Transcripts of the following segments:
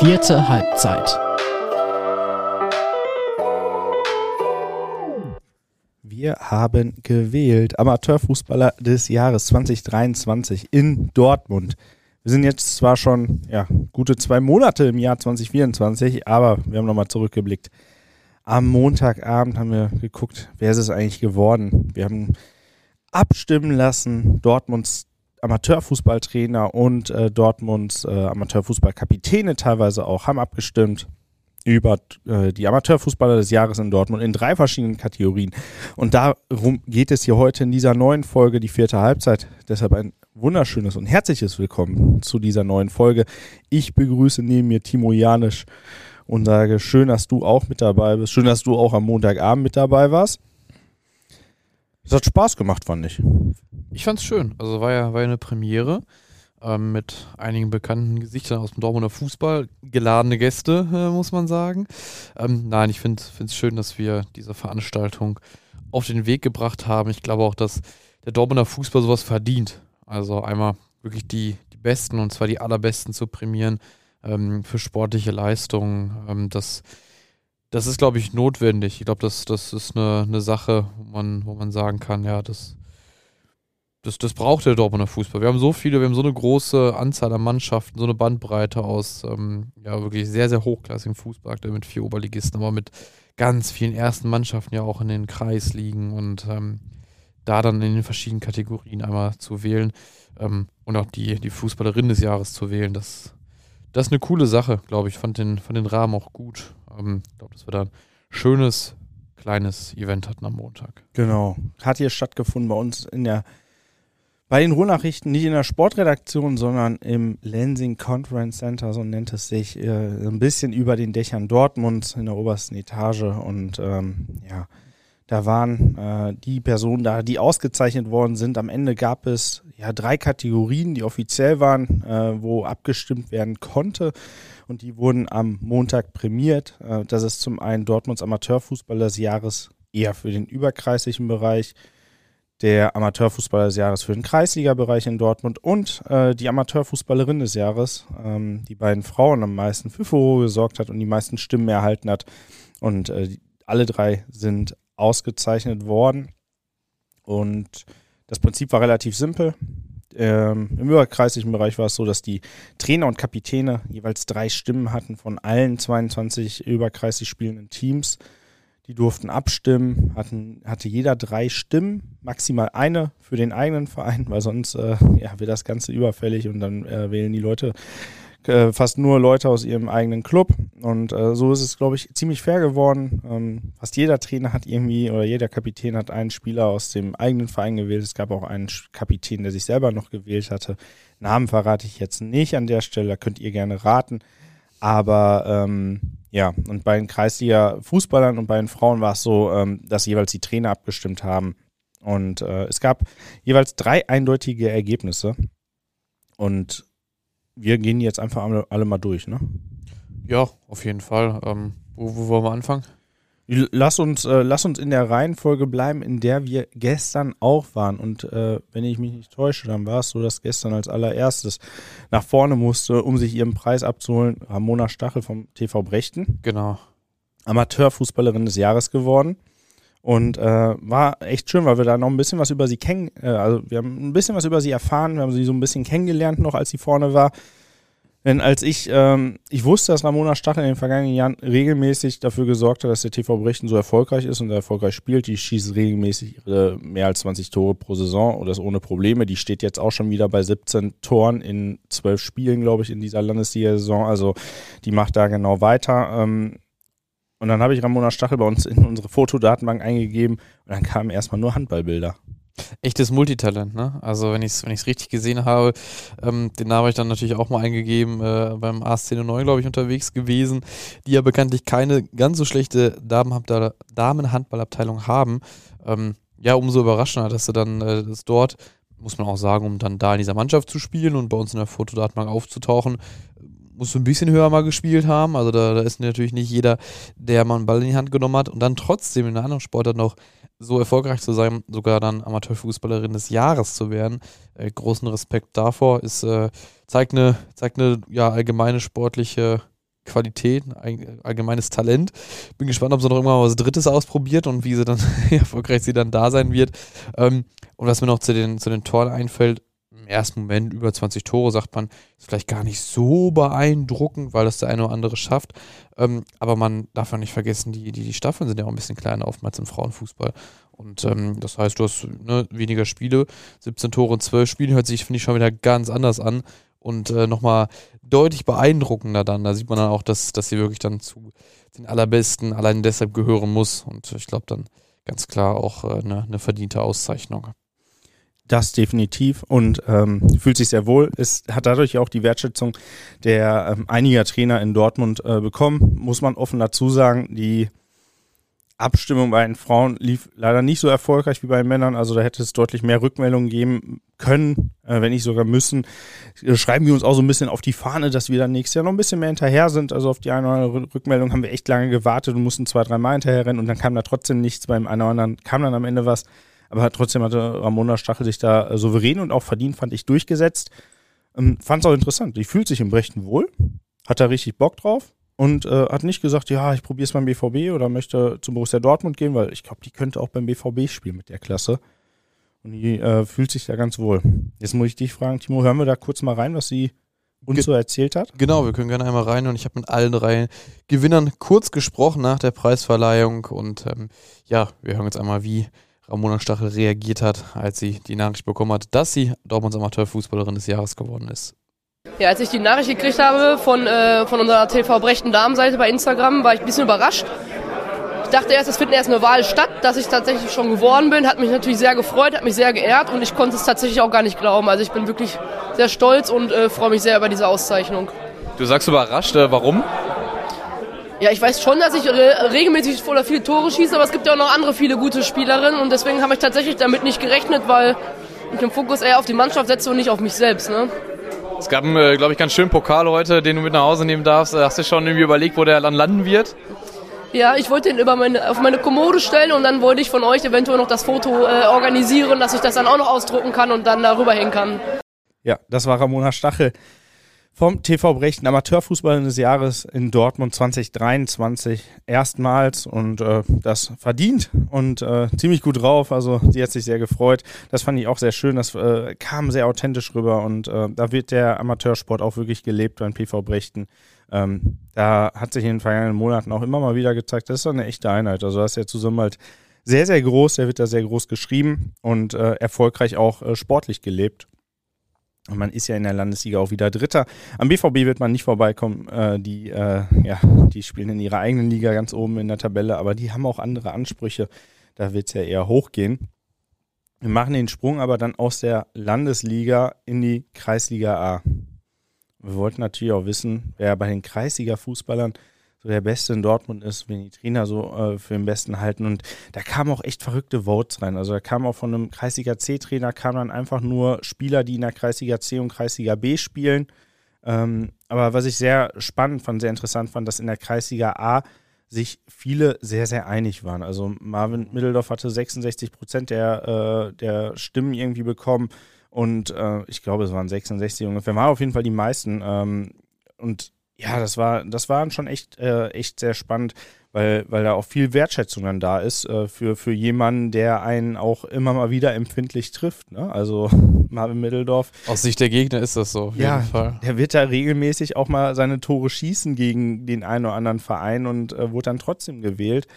Vierte Halbzeit. Wir haben gewählt Amateurfußballer des Jahres 2023 in Dortmund. Wir sind jetzt zwar schon ja, gute zwei Monate im Jahr 2024, aber wir haben nochmal zurückgeblickt. Am Montagabend haben wir geguckt, wer ist es eigentlich geworden. Wir haben abstimmen lassen, Dortmunds Amateurfußballtrainer und äh, Dortmunds äh, Amateurfußballkapitäne teilweise auch haben abgestimmt über äh, die Amateurfußballer des Jahres in Dortmund in drei verschiedenen Kategorien. Und darum geht es hier heute in dieser neuen Folge, die vierte Halbzeit. Deshalb ein wunderschönes und herzliches Willkommen zu dieser neuen Folge. Ich begrüße neben mir Timo Janisch und sage, schön, dass du auch mit dabei bist. Schön, dass du auch am Montagabend mit dabei warst. Es hat Spaß gemacht, fand ich. Ich fand es schön. Also war ja, war ja eine Premiere ähm, mit einigen bekannten Gesichtern aus dem Dortmunder Fußball. Geladene Gäste, äh, muss man sagen. Ähm, nein, ich finde es schön, dass wir diese Veranstaltung auf den Weg gebracht haben. Ich glaube auch, dass der Dortmunder Fußball sowas verdient. Also einmal wirklich die, die Besten und zwar die allerbesten zu prämieren ähm, für sportliche Leistungen. Ähm, das das ist, glaube ich, notwendig. Ich glaube, das, das ist eine, eine Sache, wo man, wo man sagen kann, ja, das, das, das braucht der Dortmunder Fußball. Wir haben so viele, wir haben so eine große Anzahl an Mannschaften, so eine Bandbreite aus ähm, ja, wirklich sehr, sehr hochklassigem Fußball, mit vier Oberligisten, aber mit ganz vielen ersten Mannschaften ja auch in den Kreis liegen und ähm, da dann in den verschiedenen Kategorien einmal zu wählen ähm, und auch die, die Fußballerin des Jahres zu wählen, das, das ist eine coole Sache, glaube ich. Fand den, fand den Rahmen auch gut. Ähm, ich glaube, dass wir da ein schönes, kleines Event hatten am Montag. Genau. Hat hier stattgefunden bei uns in der bei den Ruhrnachrichten nicht in der Sportredaktion, sondern im Lansing Conference Center, so nennt es sich, äh, ein bisschen über den Dächern Dortmunds in der obersten Etage. Und ähm, ja, da waren äh, die Personen da, die ausgezeichnet worden sind. Am Ende gab es ja drei Kategorien, die offiziell waren, äh, wo abgestimmt werden konnte und die wurden am Montag prämiert. Äh, das ist zum einen Dortmunds Amateurfußballer des Jahres eher für den überkreislichen Bereich, der Amateurfußballer des Jahres für den Kreisliga-Bereich in Dortmund und äh, die Amateurfußballerin des Jahres, ähm, die beiden Frauen am meisten für Furore gesorgt hat und die meisten Stimmen erhalten hat. Und äh, alle drei sind ausgezeichnet worden. Und das Prinzip war relativ simpel. Ähm, Im überkreislichen Bereich war es so, dass die Trainer und Kapitäne jeweils drei Stimmen hatten von allen 22 überkreislich spielenden Teams. Die durften abstimmen, hatten, hatte jeder drei Stimmen, maximal eine für den eigenen Verein, weil sonst äh, ja, wird das Ganze überfällig und dann äh, wählen die Leute äh, fast nur Leute aus ihrem eigenen Club. Und äh, so ist es, glaube ich, ziemlich fair geworden. Ähm, fast jeder Trainer hat irgendwie oder jeder Kapitän hat einen Spieler aus dem eigenen Verein gewählt. Es gab auch einen Kapitän, der sich selber noch gewählt hatte. Namen verrate ich jetzt nicht an der Stelle, da könnt ihr gerne raten. Aber ähm, ja, und bei den Kreisliga-Fußballern und bei den Frauen war es so, ähm, dass jeweils die Trainer abgestimmt haben. Und äh, es gab jeweils drei eindeutige Ergebnisse. Und wir gehen jetzt einfach alle, alle mal durch, ne? Ja, auf jeden Fall. Ähm, wo, wo wollen wir anfangen? Lass uns, äh, lass uns in der Reihenfolge bleiben, in der wir gestern auch waren. Und äh, wenn ich mich nicht täusche, dann war es so, dass gestern als allererstes nach vorne musste, um sich ihren Preis abzuholen, Ramona Stachel vom TV Brechten. Genau. Amateurfußballerin des Jahres geworden. Und äh, war echt schön, weil wir da noch ein bisschen was über sie kennen, äh, also wir haben ein bisschen was über sie erfahren, wir haben sie so ein bisschen kennengelernt noch, als sie vorne war. Denn als ich, ähm, ich wusste, dass Ramona Stachel in den vergangenen Jahren regelmäßig dafür gesorgt hat, dass der TV Brechten so erfolgreich ist und erfolgreich spielt. Die schießt regelmäßig ihre mehr als 20 Tore pro Saison und das ohne Probleme. Die steht jetzt auch schon wieder bei 17 Toren in 12 Spielen, glaube ich, in dieser Landesliga-Saison. Also die macht da genau weiter. Ähm, und dann habe ich Ramona Stachel bei uns in unsere Fotodatenbank eingegeben und dann kamen erstmal nur Handballbilder. Echtes Multitalent, ne? Also wenn ich es wenn richtig gesehen habe, ähm, den Namen habe ich dann natürlich auch mal eingegeben, äh, beim A-Szene 9, glaube ich, unterwegs gewesen, die ja bekanntlich keine ganz so schlechte Damenhandballabteilung haben. Ähm, ja, umso überraschender, dass sie dann äh, das dort, muss man auch sagen, um dann da in dieser Mannschaft zu spielen und bei uns in der Fotodatenbank aufzutauchen, muss ein bisschen höher mal gespielt haben. Also da, da ist natürlich nicht jeder, der mal einen Ball in die Hand genommen hat und dann trotzdem in einer anderen Sportart noch so erfolgreich zu sein, sogar dann Amateurfußballerin des Jahres zu werden. Äh, großen Respekt davor. Ist, äh, zeigt eine, zeigt eine ja, allgemeine sportliche Qualität, ein allgemeines Talent. Bin gespannt, ob sie noch irgendwann mal was Drittes ausprobiert und wie sie dann erfolgreich sie dann da sein wird. Ähm, und was mir noch zu den, zu den Toren einfällt, im ersten Moment über 20 Tore, sagt man, ist vielleicht gar nicht so beeindruckend, weil das der eine oder andere schafft. Ähm, aber man darf ja nicht vergessen, die, die, die Staffeln sind ja auch ein bisschen kleiner oftmals im Frauenfußball. Und ähm, das heißt, du hast ne, weniger Spiele, 17 Tore und 12 Spiele, hört sich, finde ich, schon wieder ganz anders an und äh, nochmal deutlich beeindruckender dann. Da sieht man dann auch, dass, dass sie wirklich dann zu den Allerbesten allein deshalb gehören muss. Und ich glaube dann ganz klar auch äh, eine, eine verdiente Auszeichnung. Das definitiv und ähm, fühlt sich sehr wohl. Es hat dadurch auch die Wertschätzung der ähm, einiger Trainer in Dortmund äh, bekommen, muss man offen dazu sagen. Die Abstimmung bei den Frauen lief leider nicht so erfolgreich wie bei den Männern. Also da hätte es deutlich mehr Rückmeldungen geben können, äh, wenn nicht sogar müssen. Äh, schreiben wir uns auch so ein bisschen auf die Fahne, dass wir dann nächstes Jahr noch ein bisschen mehr hinterher sind. Also auf die eine oder andere Rückmeldung haben wir echt lange gewartet und mussten zwei, drei Mal hinterher rennen und dann kam da trotzdem nichts. Beim einen oder anderen kam dann am Ende was. Aber trotzdem hatte Ramona Stachel sich da äh, souverän und auch verdient, fand ich, durchgesetzt. Ähm, fand es auch interessant. Die fühlt sich im Brechten wohl, hat da richtig Bock drauf und äh, hat nicht gesagt, ja, ich probiere es beim BVB oder möchte zum Borussia Dortmund gehen, weil ich glaube, die könnte auch beim BVB spielen mit der Klasse. Und die äh, fühlt sich da ganz wohl. Jetzt muss ich dich fragen, Timo, hören wir da kurz mal rein, was sie uns Ge so erzählt hat? Genau, wir können gerne einmal rein und ich habe mit allen drei Gewinnern kurz gesprochen nach der Preisverleihung und ähm, ja, wir hören jetzt einmal, wie Ramona Stachel reagiert hat, als sie die Nachricht bekommen hat, dass sie Dortmunds Amateurfußballerin des Jahres geworden ist. Ja, als ich die Nachricht gekriegt habe von, äh, von unserer TV Brechten Damenseite bei Instagram, war ich ein bisschen überrascht. Ich dachte erst, es findet erst eine Wahl statt, dass ich tatsächlich schon geworden bin. Hat mich natürlich sehr gefreut, hat mich sehr geehrt und ich konnte es tatsächlich auch gar nicht glauben. Also ich bin wirklich sehr stolz und äh, freue mich sehr über diese Auszeichnung. Du sagst überrascht, äh, warum? Ja, ich weiß schon, dass ich re regelmäßig oder viele Tore schieße, aber es gibt ja auch noch andere viele gute Spielerinnen und deswegen habe ich tatsächlich damit nicht gerechnet, weil ich den Fokus eher auf die Mannschaft setze und nicht auf mich selbst. Ne? Es gab einen, äh, glaube ich, ganz schönen Pokal heute, den du mit nach Hause nehmen darfst. Hast du schon irgendwie überlegt, wo der dann landen wird? Ja, ich wollte den über meine, auf meine Kommode stellen und dann wollte ich von euch eventuell noch das Foto äh, organisieren, dass ich das dann auch noch ausdrucken kann und dann darüber hängen kann. Ja, das war Ramona Stachel vom TV Brechten Amateurfußball des Jahres in Dortmund 2023 erstmals und äh, das verdient und äh, ziemlich gut drauf. Also sie hat sich sehr gefreut. Das fand ich auch sehr schön. Das äh, kam sehr authentisch rüber und äh, da wird der Amateursport auch wirklich gelebt beim PV Brechten. Ähm, da hat sich in den vergangenen Monaten auch immer mal wieder gezeigt, das ist eine echte Einheit. Also das ist ja zusammen halt sehr, sehr groß, der wird da sehr groß geschrieben und äh, erfolgreich auch äh, sportlich gelebt. Und man ist ja in der Landesliga auch wieder Dritter. Am BVB wird man nicht vorbeikommen. Äh, die, äh, ja, die spielen in ihrer eigenen Liga ganz oben in der Tabelle, aber die haben auch andere Ansprüche. Da wird es ja eher hochgehen. Wir machen den Sprung aber dann aus der Landesliga in die Kreisliga A. Wir wollten natürlich auch wissen, wer bei den Kreisliga-Fußballern so der Beste in Dortmund ist, wenn die Trainer so äh, für den Besten halten. Und da kamen auch echt verrückte Votes rein. Also da kam auch von einem Kreisliga C-Trainer, kamen dann einfach nur Spieler, die in der Kreisliga C und Kreisliga B spielen. Ähm, aber was ich sehr spannend fand, sehr interessant fand, dass in der Kreisliga A sich viele sehr, sehr einig waren. Also Marvin Middeldorf hatte 66 Prozent der, äh, der Stimmen irgendwie bekommen und äh, ich glaube, es waren 66 ungefähr. War auf jeden Fall die meisten. Ähm, und ja, das war, das war schon echt, äh, echt sehr spannend, weil, weil da auch viel Wertschätzung dann da ist äh, für, für jemanden, der einen auch immer mal wieder empfindlich trifft. Ne? Also Marvin Mitteldorf. Aus Sicht der Gegner ist das so, auf ja, jeden Fall. Der wird da regelmäßig auch mal seine Tore schießen gegen den einen oder anderen Verein und äh, wurde dann trotzdem gewählt.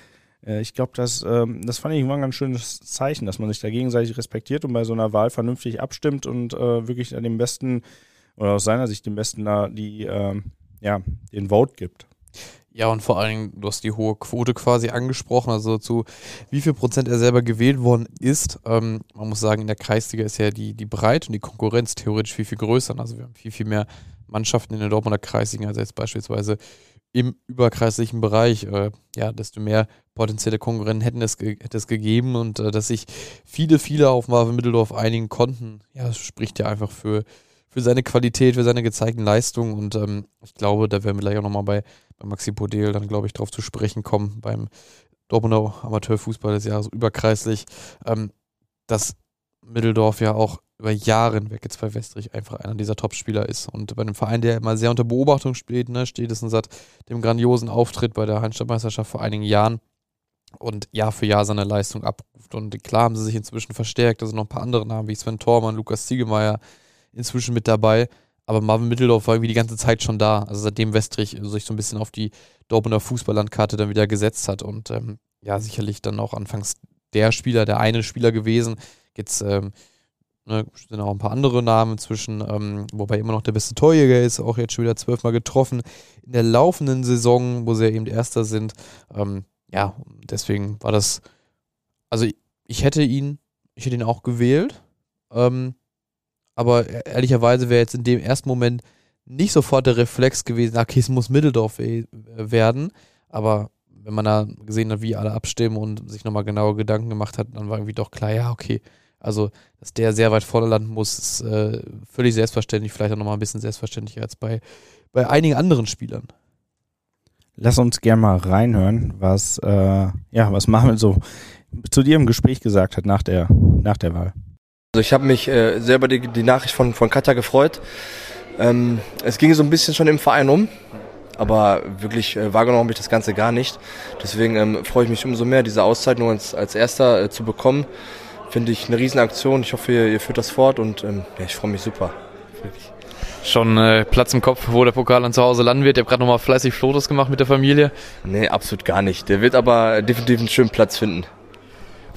Äh, ich glaube, das, ähm, das fand ich immer ein ganz schönes Zeichen, dass man sich da gegenseitig respektiert und bei so einer Wahl vernünftig abstimmt und äh, wirklich dem Besten oder aus seiner Sicht dem Besten da die ähm, ja, den Vote gibt. Ja, und vor allen Dingen, du hast die hohe Quote quasi angesprochen, also zu wie viel Prozent er selber gewählt worden ist. Ähm, man muss sagen, in der Kreisliga ist ja die, die Breite und die Konkurrenz theoretisch viel, viel größer. Also wir haben viel, viel mehr Mannschaften in der Dortmunder Kreisliga als jetzt beispielsweise im überkreislichen Bereich. Äh, ja, desto mehr potenzielle Konkurrenten hätten es, hätte es gegeben und äh, dass sich viele, viele auf Marvin Mitteldorf einigen konnten, ja, spricht ja einfach für, für seine Qualität, für seine gezeigten Leistungen. Und ähm, ich glaube, da werden wir gleich auch nochmal bei, bei Maxi Podel dann, glaube ich, drauf zu sprechen kommen, beim Dortmunder Amateurfußball des Jahres überkreislich, ähm, dass Mitteldorf ja auch über Jahre hinweg jetzt bei Westrich einfach einer dieser Topspieler ist. Und bei einem Verein, der immer sehr unter Beobachtung steht, ne, steht es seit dem grandiosen Auftritt bei der Heinstadtmeisterschaft vor einigen Jahren und Jahr für Jahr seine Leistung abruft. Und klar haben sie sich inzwischen verstärkt, also noch ein paar andere Namen wie Sven Thormann, Lukas Ziegemeier inzwischen mit dabei. Aber Marvin Mitteldorf war irgendwie die ganze Zeit schon da. Also seitdem Westrich sich so ein bisschen auf die Dortmunder Fußballlandkarte dann wieder gesetzt hat. Und ähm, ja, sicherlich dann auch anfangs der Spieler, der eine Spieler gewesen. Jetzt ähm, ne, sind auch ein paar andere Namen inzwischen, ähm, wobei immer noch der beste Torjäger ist, auch jetzt schon wieder zwölfmal getroffen. In der laufenden Saison, wo sie ja eben Erster sind, ähm, ja, deswegen war das, also ich hätte ihn, ich hätte ihn auch gewählt, ähm, aber ehrlicherweise wäre jetzt in dem ersten Moment nicht sofort der Reflex gewesen, okay, es muss Mitteldorf werden, aber wenn man da gesehen hat, wie alle abstimmen und sich nochmal genaue Gedanken gemacht hat, dann war irgendwie doch klar, ja, okay, also, dass der sehr weit vorne landen muss, ist äh, völlig selbstverständlich, vielleicht auch nochmal ein bisschen selbstverständlicher als bei, bei einigen anderen Spielern. Lass uns gerne mal reinhören, was, äh, ja, was Marvin so zu dir im Gespräch gesagt hat nach der, nach der Wahl. Also ich habe mich äh, selber die, die Nachricht von, von Katja gefreut. Ähm, es ging so ein bisschen schon im Verein um, aber wirklich äh, wahrgenommen habe ich das Ganze gar nicht. Deswegen ähm, freue ich mich umso mehr, diese Auszeichnung als, als erster äh, zu bekommen. Finde ich eine Riesenaktion. Ich hoffe, ihr, ihr führt das fort und ähm, ja, ich freue mich super. Wirklich. Schon äh, Platz im Kopf, wo der Pokal dann zu Hause landen wird. Ihr habt gerade nochmal fleißig Fotos gemacht mit der Familie. Nee, absolut gar nicht. Der wird aber definitiv einen schönen Platz finden.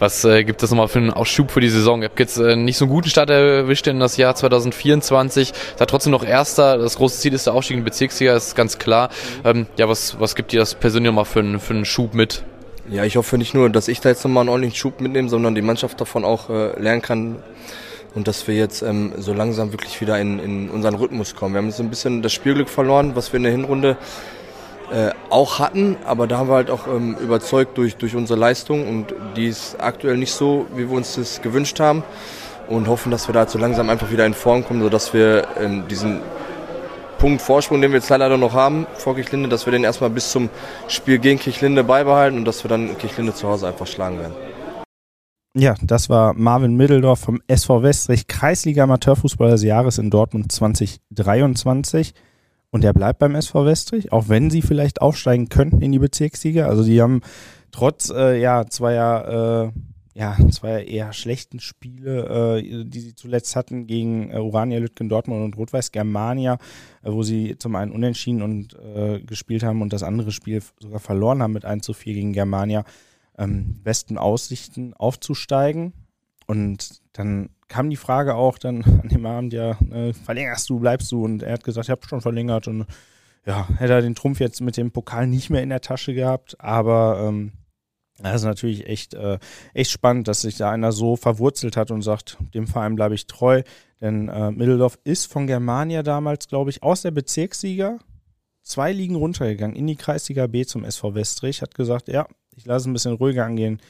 Was äh, gibt es nochmal für einen Ausschub für die Saison? Ihr habt jetzt äh, nicht so einen guten Start erwischt in das Jahr 2024. Seid trotzdem noch Erster. Das große Ziel ist der Aufstieg in die Bezirksliga, ist ganz klar. Ähm, ja, was, was gibt dir das persönlich nochmal für, einen, für einen Schub mit? Ja, ich hoffe nicht nur, dass ich da jetzt nochmal einen ordentlichen Schub mitnehme, sondern die Mannschaft davon auch äh, lernen kann und dass wir jetzt ähm, so langsam wirklich wieder in, in unseren Rhythmus kommen. Wir haben jetzt so ein bisschen das Spielglück verloren, was wir in der Hinrunde äh, auch hatten, aber da haben wir halt auch ähm, überzeugt durch, durch unsere Leistung und die ist aktuell nicht so, wie wir uns das gewünscht haben und hoffen, dass wir da so langsam einfach wieder in Form kommen, sodass wir ähm, diesen Punkt Vorsprung, den wir jetzt leider noch haben vor Kirchlinde, dass wir den erstmal bis zum Spiel gegen Kirchlinde beibehalten und dass wir dann Kirchlinde zu Hause einfach schlagen werden. Ja, das war Marvin Middeldorf vom SV Westrich, Kreisliga Amateurfußballer des Jahres in Dortmund 2023. Und er bleibt beim SV Westrich, auch wenn sie vielleicht aufsteigen könnten in die Bezirksliga. Also die haben trotz äh, ja, zweier, äh, ja, zweier eher schlechten Spiele, äh, die sie zuletzt hatten gegen äh, Urania Lütgen Dortmund und Rot-Weiß Germania, äh, wo sie zum einen unentschieden und äh, gespielt haben und das andere Spiel sogar verloren haben mit 1 zu 4 gegen Germania, ähm, besten Aussichten aufzusteigen. Und dann kam die Frage auch dann an dem Abend, ja, äh, verlängerst du, bleibst du? Und er hat gesagt, ich habe schon verlängert und ja, hätte er den Trumpf jetzt mit dem Pokal nicht mehr in der Tasche gehabt, aber ähm, das ist natürlich echt, äh, echt spannend, dass sich da einer so verwurzelt hat und sagt, dem Verein bleibe ich treu. Denn äh, Middeldorf ist von Germania damals, glaube ich, aus der Bezirksliga zwei Ligen runtergegangen in die Kreisliga B zum SV Westrich, hat gesagt, ja, ich lasse es ein bisschen ruhiger angehen,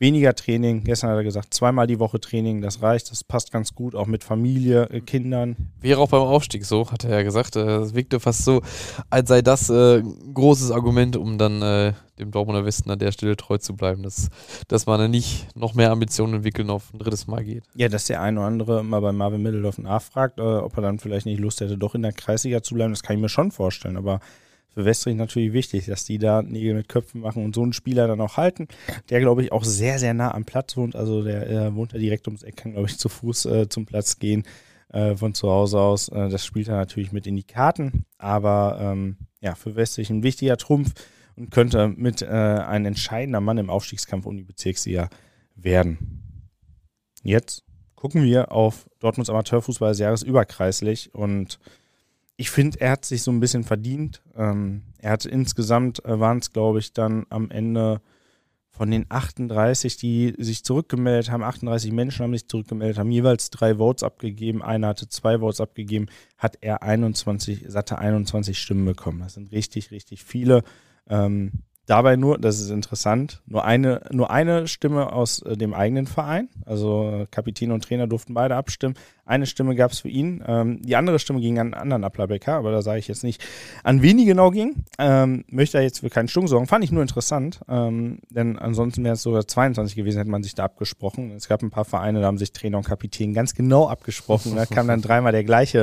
weniger Training. Gestern hat er gesagt, zweimal die Woche Training, das reicht, das passt ganz gut, auch mit Familie, äh, Kindern. Wäre auch beim Aufstieg so, hat er ja gesagt. Es wirkte fast so, als sei das äh, ein großes Argument, um dann äh, dem Dortmunder Westen an der Stelle treu zu bleiben, dass, dass man dann nicht noch mehr Ambitionen entwickeln auf ein drittes Mal geht. Ja, dass der eine oder andere mal bei Marvin Middeldorf nachfragt, äh, ob er dann vielleicht nicht Lust hätte, doch in der Kreisliga zu bleiben, das kann ich mir schon vorstellen, aber für Westrich natürlich wichtig, dass die da Nägel mit Köpfen machen und so einen Spieler dann auch halten, der glaube ich auch sehr, sehr nah am Platz wohnt. Also der äh, wohnt ja direkt ums Eck, kann glaube ich zu Fuß äh, zum Platz gehen äh, von zu Hause aus. Äh, das spielt er natürlich mit in die Karten, aber ähm, ja, für Westrich ein wichtiger Trumpf und könnte mit äh, ein entscheidender Mann im Aufstiegskampf um die Bezirksliga werden. Jetzt gucken wir auf Dortmunds Amateurfußball des überkreislich und ich finde, er hat sich so ein bisschen verdient. Ähm, er hat insgesamt, äh, waren es glaube ich dann am Ende von den 38, die sich zurückgemeldet haben, 38 Menschen haben sich zurückgemeldet, haben jeweils drei Votes abgegeben, einer hatte zwei Votes abgegeben, hat er 21, satte 21 Stimmen bekommen. Das sind richtig, richtig viele. Ähm, dabei nur, das ist interessant, nur eine, nur eine Stimme aus äh, dem eigenen Verein. Also Kapitän und Trainer durften beide abstimmen. Eine Stimme gab es für ihn. Ähm, die andere Stimme ging an einen anderen Applerbecker, aber da sage ich jetzt nicht, an wen die genau ging. Ähm, möchte er jetzt für keinen Stunk sorgen. Fand ich nur interessant, ähm, denn ansonsten wäre es sogar 22 gewesen, hätte man sich da abgesprochen. Es gab ein paar Vereine, da haben sich Trainer und Kapitän ganz genau abgesprochen. Da kam dann dreimal der gleiche,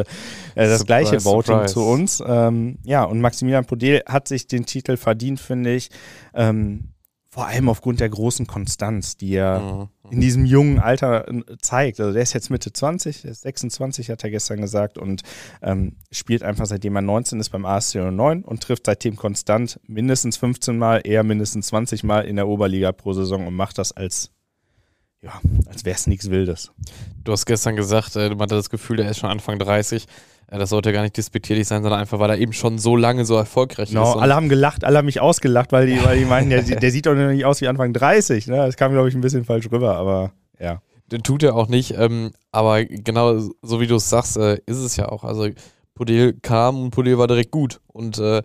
äh, das surprise, gleiche Voting surprise. zu uns. Ähm, ja, und Maximilian Podel hat sich den Titel verdient, finde ich. Ähm, vor allem aufgrund der großen Konstanz, die er mhm. in diesem jungen Alter äh, zeigt. Also der ist jetzt Mitte 20, der ist 26, hat er gestern gesagt, und ähm, spielt einfach seitdem er 19 ist beim ASC 09 und trifft seitdem konstant mindestens 15 Mal, eher mindestens 20 Mal in der Oberliga pro Saison und macht das als ja, als wäre es nichts Wildes. Du hast gestern gesagt, äh, man hatte das Gefühl, der ist schon Anfang 30. Ja, das sollte gar nicht despektierlich sein, sondern einfach, weil er eben schon so lange so erfolgreich no, ist. Alle haben gelacht, alle haben mich ausgelacht, weil die, weil die meinen, der, der sieht doch nicht aus wie Anfang 30. Ne? Das kam, glaube ich, ein bisschen falsch rüber, aber ja. Den tut er auch nicht, ähm, aber genau so wie du es sagst, äh, ist es ja auch. Also Podel kam und Podel war direkt gut und äh,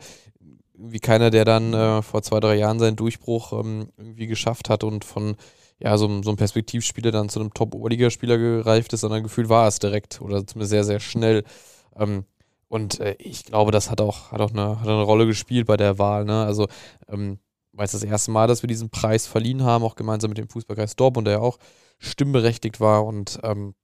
wie keiner, der dann äh, vor zwei, drei Jahren seinen Durchbruch ähm, irgendwie geschafft hat und von ja, so, so ein Perspektivspieler dann zu einem Top-Oberligaspieler gereift ist, sondern gefühlt war es direkt oder zumindest sehr, sehr schnell. Ähm, und äh, ich glaube, das hat auch, hat auch eine, hat eine Rolle gespielt bei der Wahl. Ne? Also, ähm, weil es das erste Mal, dass wir diesen Preis verliehen haben, auch gemeinsam mit dem Fußballkreis Dortmund, der ja auch stimmberechtigt war. Und ähm,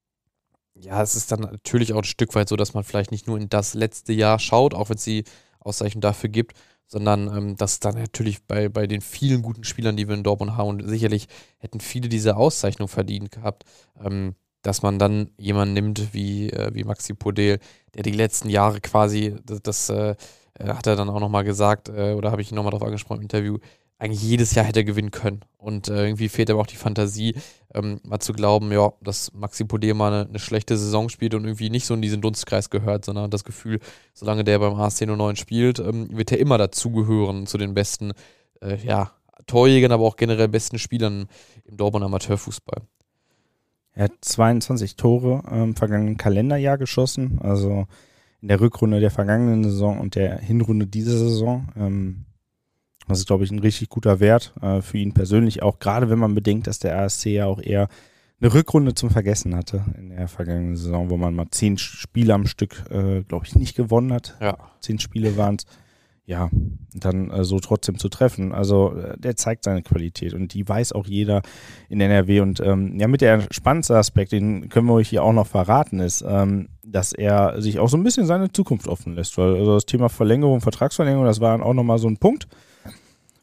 ja, es ist dann natürlich auch ein Stück weit so, dass man vielleicht nicht nur in das letzte Jahr schaut, auch wenn es die Auszeichnung dafür gibt, sondern ähm, dass dann natürlich bei, bei den vielen guten Spielern, die wir in Dortmund haben, und sicherlich hätten viele diese Auszeichnung verdient gehabt, ähm, dass man dann jemanden nimmt wie, äh, wie Maxi Podel, der die letzten Jahre quasi, das, das äh, äh hat er dann auch nochmal gesagt, äh, oder habe ich ihn nochmal darauf angesprochen im Interview, eigentlich jedes Jahr hätte er gewinnen können. Und äh, irgendwie fehlt aber auch die Fantasie, ähm, mal zu glauben, ja, dass Maxi Podel mal eine, eine, schlechte Saison spielt und irgendwie nicht so in diesen Dunstkreis gehört, sondern das Gefühl, solange der beim AS 09 spielt, ähm, wird er immer dazugehören zu den besten, äh, ja, Torjägern, aber auch generell besten Spielern im Dortmund Amateurfußball. Er hat 22 Tore im vergangenen Kalenderjahr geschossen, also in der Rückrunde der vergangenen Saison und der Hinrunde dieser Saison. Ähm, das ist, glaube ich, ein richtig guter Wert äh, für ihn persönlich, auch gerade wenn man bedenkt, dass der ASC ja auch eher eine Rückrunde zum Vergessen hatte in der vergangenen Saison, wo man mal zehn Spiele am Stück, äh, glaube ich, nicht gewonnen hat. Ja. Zehn Spiele waren es ja, dann äh, so trotzdem zu treffen. Also äh, der zeigt seine Qualität und die weiß auch jeder in NRW. Und ähm, ja, mit der spannendste Aspekt, den können wir euch hier auch noch verraten, ist, ähm, dass er sich auch so ein bisschen seine Zukunft offen lässt. Weil also das Thema Verlängerung, Vertragsverlängerung, das war dann auch nochmal so ein Punkt,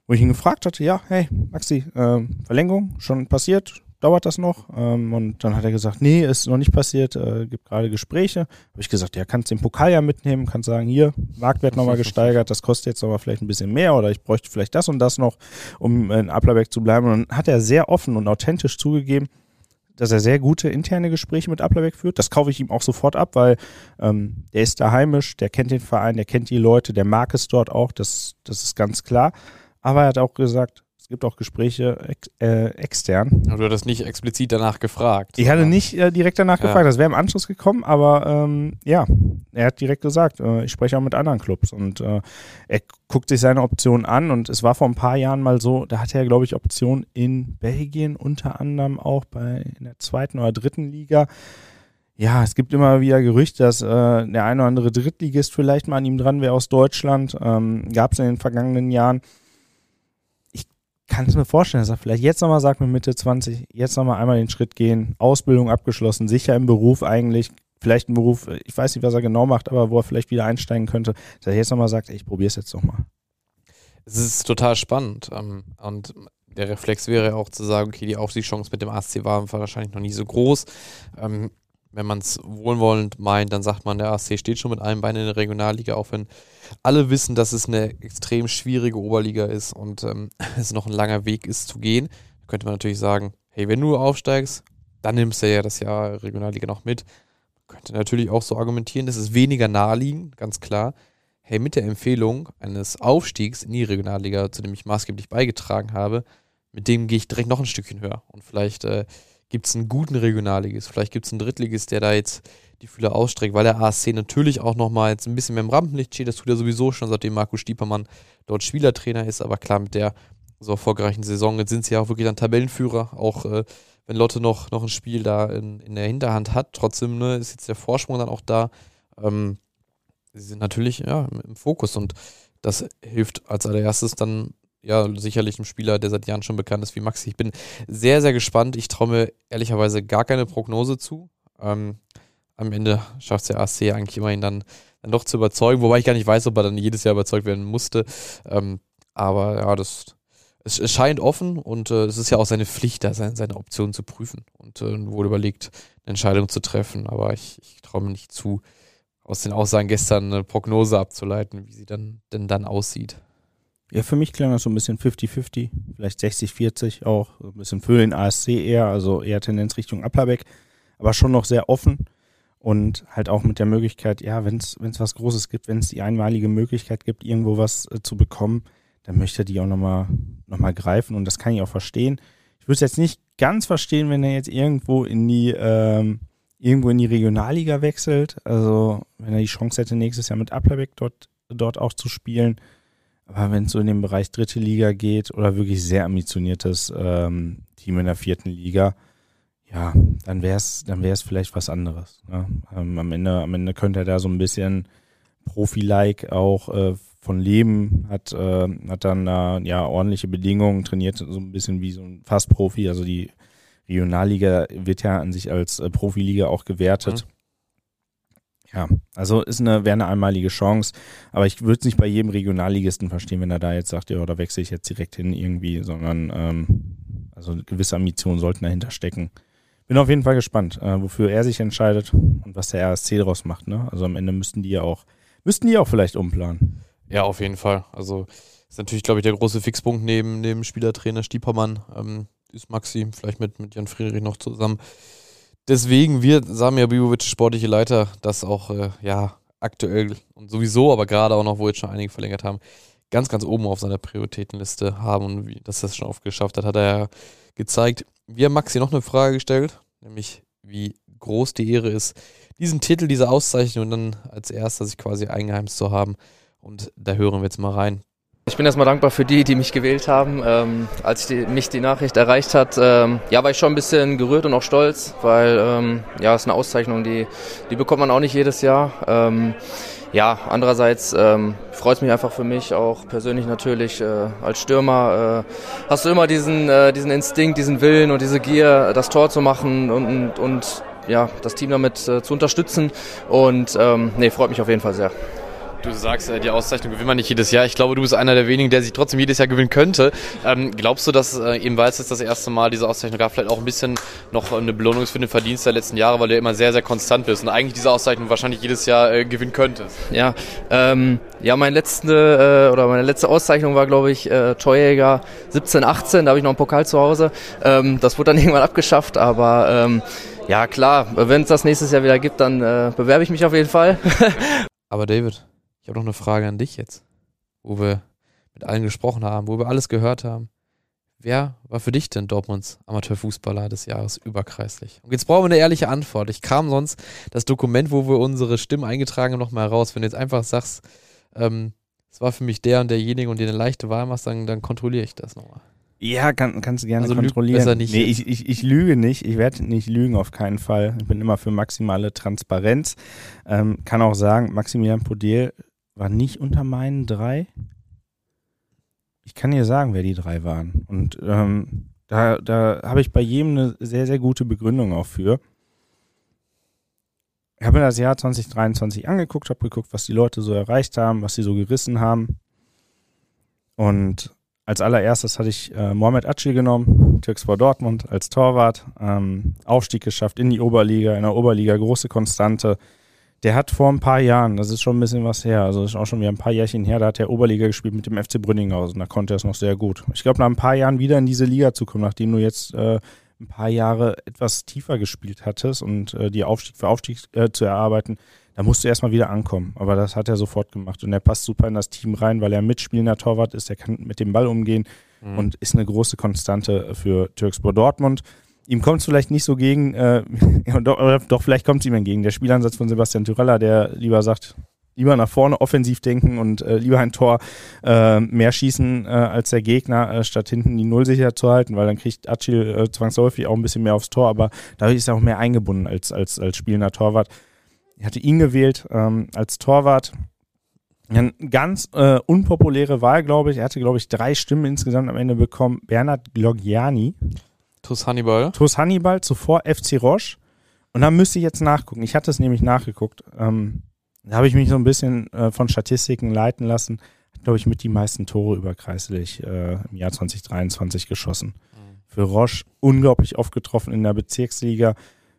wo ich ihn gefragt hatte, ja, hey, Maxi, äh, Verlängerung schon passiert, dauert das noch? Ähm, und dann hat er gesagt, nee, ist noch nicht passiert, äh, gibt gerade Gespräche. Habe ich gesagt, ja, kannst den Pokal ja mitnehmen, kannst sagen, hier, Marktwert nochmal gesteigert, das kostet jetzt aber vielleicht ein bisschen mehr oder ich bräuchte vielleicht das und das noch, um in Applerbeck zu bleiben. Und dann hat er sehr offen und authentisch zugegeben, dass er sehr gute interne Gespräche mit Applerbeck führt. Das kaufe ich ihm auch sofort ab, weil ähm, der ist da heimisch, der kennt den Verein, der kennt die Leute, der mag es dort auch, das, das ist ganz klar. Aber er hat auch gesagt, es gibt auch Gespräche ex äh, extern. Aber du hattest nicht explizit danach gefragt. Ich hatte nicht äh, direkt danach ja. gefragt, das wäre im Anschluss gekommen, aber ähm, ja, er hat direkt gesagt, äh, ich spreche auch mit anderen Clubs und äh, er guckt sich seine Optionen an und es war vor ein paar Jahren mal so, da hatte er, glaube ich, Optionen in Belgien, unter anderem auch bei in der zweiten oder dritten Liga. Ja, es gibt immer wieder Gerüchte, dass äh, der eine oder andere Drittligist vielleicht mal an ihm dran wäre aus Deutschland. Ähm, Gab es in den vergangenen Jahren kann es mir vorstellen, dass er vielleicht jetzt nochmal sagt mit Mitte 20, jetzt nochmal einmal den Schritt gehen, Ausbildung abgeschlossen, sicher im Beruf eigentlich, vielleicht ein Beruf, ich weiß nicht, was er genau macht, aber wo er vielleicht wieder einsteigen könnte, dass er jetzt nochmal sagt, ich probiere es jetzt nochmal. Es ist total spannend ähm, und der Reflex wäre auch zu sagen, okay, die Aufstiegschance mit dem ASC war wahrscheinlich noch nie so groß. Wenn man es wohlwollend meint, dann sagt man, der ASC steht schon mit einem Bein in der Regionalliga, auch wenn alle wissen, dass es eine extrem schwierige Oberliga ist und ähm, es noch ein langer Weg ist zu gehen. Da könnte man natürlich sagen, hey, wenn du aufsteigst, dann nimmst du ja das Jahr Regionalliga noch mit. Man könnte natürlich auch so argumentieren, das ist weniger naheliegend, ganz klar. Hey, mit der Empfehlung eines Aufstiegs in die Regionalliga, zu dem ich maßgeblich beigetragen habe, mit dem gehe ich direkt noch ein Stückchen höher. Und vielleicht äh, gibt es einen guten Regionalligist, vielleicht gibt es einen Drittligist, der da jetzt die Fühler ausstreckt, weil der ASC natürlich auch nochmal jetzt ein bisschen mehr im Rampenlicht steht. Das tut er sowieso schon, seitdem Marco Stiepermann dort Spielertrainer ist. Aber klar, mit der so erfolgreichen Saison jetzt sind sie ja auch wirklich dann Tabellenführer. Auch äh, wenn Lotte noch, noch ein Spiel da in, in der Hinterhand hat, trotzdem ne, ist jetzt der Vorsprung dann auch da. Ähm, sie sind natürlich ja, im Fokus und das hilft als allererstes dann ja sicherlich einem Spieler, der seit Jahren schon bekannt ist wie Maxi. Ich bin sehr, sehr gespannt. Ich traue mir ehrlicherweise gar keine Prognose zu. Ähm, am Ende schafft es der AC eigentlich immerhin dann, dann doch zu überzeugen, wobei ich gar nicht weiß, ob er dann jedes Jahr überzeugt werden musste. Ähm, aber ja, das es, es scheint offen und äh, es ist ja auch seine Pflicht, da seine, seine Optionen zu prüfen und äh, wohl überlegt, eine Entscheidung zu treffen. Aber ich, ich traue mir nicht zu, aus den Aussagen gestern eine Prognose abzuleiten, wie sie dann denn dann aussieht. Ja, für mich klang das so ein bisschen 50-50, vielleicht 60-40 auch, ein bisschen für den ASC eher, also eher Tendenz Richtung Applerbeck, aber schon noch sehr offen und halt auch mit der Möglichkeit, ja, wenn es was Großes gibt, wenn es die einmalige Möglichkeit gibt, irgendwo was äh, zu bekommen, dann möchte er die auch nochmal noch mal greifen und das kann ich auch verstehen. Ich würde es jetzt nicht ganz verstehen, wenn er jetzt irgendwo in die ähm, irgendwo in die Regionalliga wechselt, also wenn er die Chance hätte, nächstes Jahr mit Applerbeck dort, dort auch zu spielen. Aber wenn es so in den Bereich dritte Liga geht oder wirklich sehr ambitioniertes ähm, Team in der vierten Liga, ja, dann wäre es dann wär's vielleicht was anderes. Ne? Ähm, am, Ende, am Ende könnte er da so ein bisschen Profi-like auch äh, von leben, hat, äh, hat dann äh, ja ordentliche Bedingungen, trainiert so ein bisschen wie so ein Fast-Profi. Also die Regionalliga wird ja an sich als äh, Profiliga auch gewertet. Mhm. Ja, also ist eine, wäre eine einmalige Chance, aber ich würde es nicht bei jedem Regionalligisten verstehen, wenn er da jetzt sagt, ja, da wechsle ich jetzt direkt hin irgendwie, sondern ähm, also gewisse Ambitionen sollten dahinter stecken. Bin auf jeden Fall gespannt, äh, wofür er sich entscheidet und was der RSC daraus macht. Ne? Also am Ende müssten die ja auch, müssten die auch vielleicht umplanen. Ja, auf jeden Fall. Also ist natürlich, glaube ich, der große Fixpunkt neben dem Spielertrainer Stiepermann. Ähm, ist Maxi, vielleicht mit, mit Jan Friedrich noch zusammen. Deswegen wird Samir Bibovic, sportliche Leiter, das auch äh, ja aktuell und sowieso, aber gerade auch noch, wo jetzt schon einige verlängert haben, ganz, ganz oben auf seiner Prioritätenliste haben und wie dass das schon oft geschafft hat, hat er ja gezeigt. Wir haben Maxi noch eine Frage gestellt, nämlich wie groß die Ehre ist, diesen Titel, diese Auszeichnung dann als erster sich quasi eingeheimst zu haben. Und da hören wir jetzt mal rein. Ich bin erstmal dankbar für die, die mich gewählt haben. Ähm, als die, mich die Nachricht erreicht hat, ähm, ja, war ich schon ein bisschen gerührt und auch stolz, weil ähm, ja, es ist eine Auszeichnung, die, die bekommt man auch nicht jedes Jahr. Ähm, ja, andererseits ähm, freut es mich einfach für mich, auch persönlich natürlich. Äh, als Stürmer äh, hast du immer diesen, äh, diesen Instinkt, diesen Willen und diese Gier, das Tor zu machen und, und, und ja, das Team damit äh, zu unterstützen. Und ähm, nee, freut mich auf jeden Fall sehr. Du sagst, äh, die Auszeichnung gewinnt man nicht jedes Jahr. Ich glaube, du bist einer der wenigen, der sich trotzdem jedes Jahr gewinnen könnte. Ähm, glaubst du, dass äh, eben weil es jetzt das erste Mal diese Auszeichnung gab, vielleicht auch ein bisschen noch eine Belohnung ist für den Verdienst der letzten Jahre, weil du ja immer sehr, sehr konstant bist und eigentlich diese Auszeichnung wahrscheinlich jedes Jahr äh, gewinnen könntest? Ja, ähm, ja, meine letzte äh, oder meine letzte Auszeichnung war, glaube ich, äh, Torjäger 17, 18. Da habe ich noch einen Pokal zu Hause. Ähm, das wurde dann irgendwann abgeschafft, aber ähm, ja, klar, wenn es das nächstes Jahr wieder gibt, dann äh, bewerbe ich mich auf jeden Fall. aber David, ich habe noch eine Frage an dich jetzt, wo wir mit allen gesprochen haben, wo wir alles gehört haben. Wer war für dich denn Dortmunds Amateurfußballer des Jahres überkreislich? Und jetzt brauchen wir eine ehrliche Antwort. Ich kam sonst das Dokument, wo wir unsere Stimmen eingetragen haben, nochmal raus. Wenn du jetzt einfach sagst, ähm, es war für mich der und derjenige und dir eine leichte Wahl machst, dann, dann kontrolliere ich das nochmal. Ja, kann, kannst du gerne also kontrollieren. Besser nicht nee, ich, ich, ich lüge nicht. Ich werde nicht lügen, auf keinen Fall. Ich bin immer für maximale Transparenz. Ähm, kann auch sagen, Maximilian Podel war nicht unter meinen drei. Ich kann dir sagen, wer die drei waren. Und ähm, da, da habe ich bei jedem eine sehr, sehr gute Begründung auch für. Ich habe mir das Jahr 2023 angeguckt, habe geguckt, was die Leute so erreicht haben, was sie so gerissen haben. Und als allererstes hatte ich äh, Mohamed Acil genommen, Türkspor Dortmund als Torwart, ähm, Aufstieg geschafft in die Oberliga, in der Oberliga große Konstante, der hat vor ein paar Jahren, das ist schon ein bisschen was her, also ist auch schon wieder ein paar Jährchen her, da hat er Oberliga gespielt mit dem FC Brünninghausen, da konnte er es noch sehr gut. Ich glaube, nach ein paar Jahren wieder in diese Liga zu kommen, nachdem du jetzt äh, ein paar Jahre etwas tiefer gespielt hattest und äh, die Aufstieg für Aufstieg äh, zu erarbeiten, da musst du erstmal wieder ankommen. Aber das hat er sofort gemacht und er passt super in das Team rein, weil er ein mitspielender Torwart ist, er kann mit dem Ball umgehen mhm. und ist eine große Konstante für Türkspor Dortmund. Ihm kommt es vielleicht nicht so gegen, äh, doch, doch, vielleicht kommt es ihm entgegen. Der Spielansatz von Sebastian Tyrella, der lieber sagt, lieber nach vorne offensiv denken und äh, lieber ein Tor äh, mehr schießen äh, als der Gegner, äh, statt hinten die Null sicher zu halten, weil dann kriegt Acil äh, zwangsläufig auch ein bisschen mehr aufs Tor, aber dadurch ist er auch mehr eingebunden als, als, als spielender Torwart. Ich hatte ihn gewählt ähm, als Torwart. Eine ganz äh, unpopuläre Wahl, glaube ich. Er hatte, glaube ich, drei Stimmen insgesamt am Ende bekommen. Bernhard Glogiani. TuS Hannibal. TuS Hannibal, zuvor FC Roche. Und da müsste ich jetzt nachgucken. Ich hatte es nämlich nachgeguckt. Ähm, da habe ich mich so ein bisschen äh, von Statistiken leiten lassen. Hat, glaube ich, mit die meisten Tore über Kreislich äh, im Jahr 2023 geschossen. Mhm. Für Roche unglaublich oft getroffen in der Bezirksliga.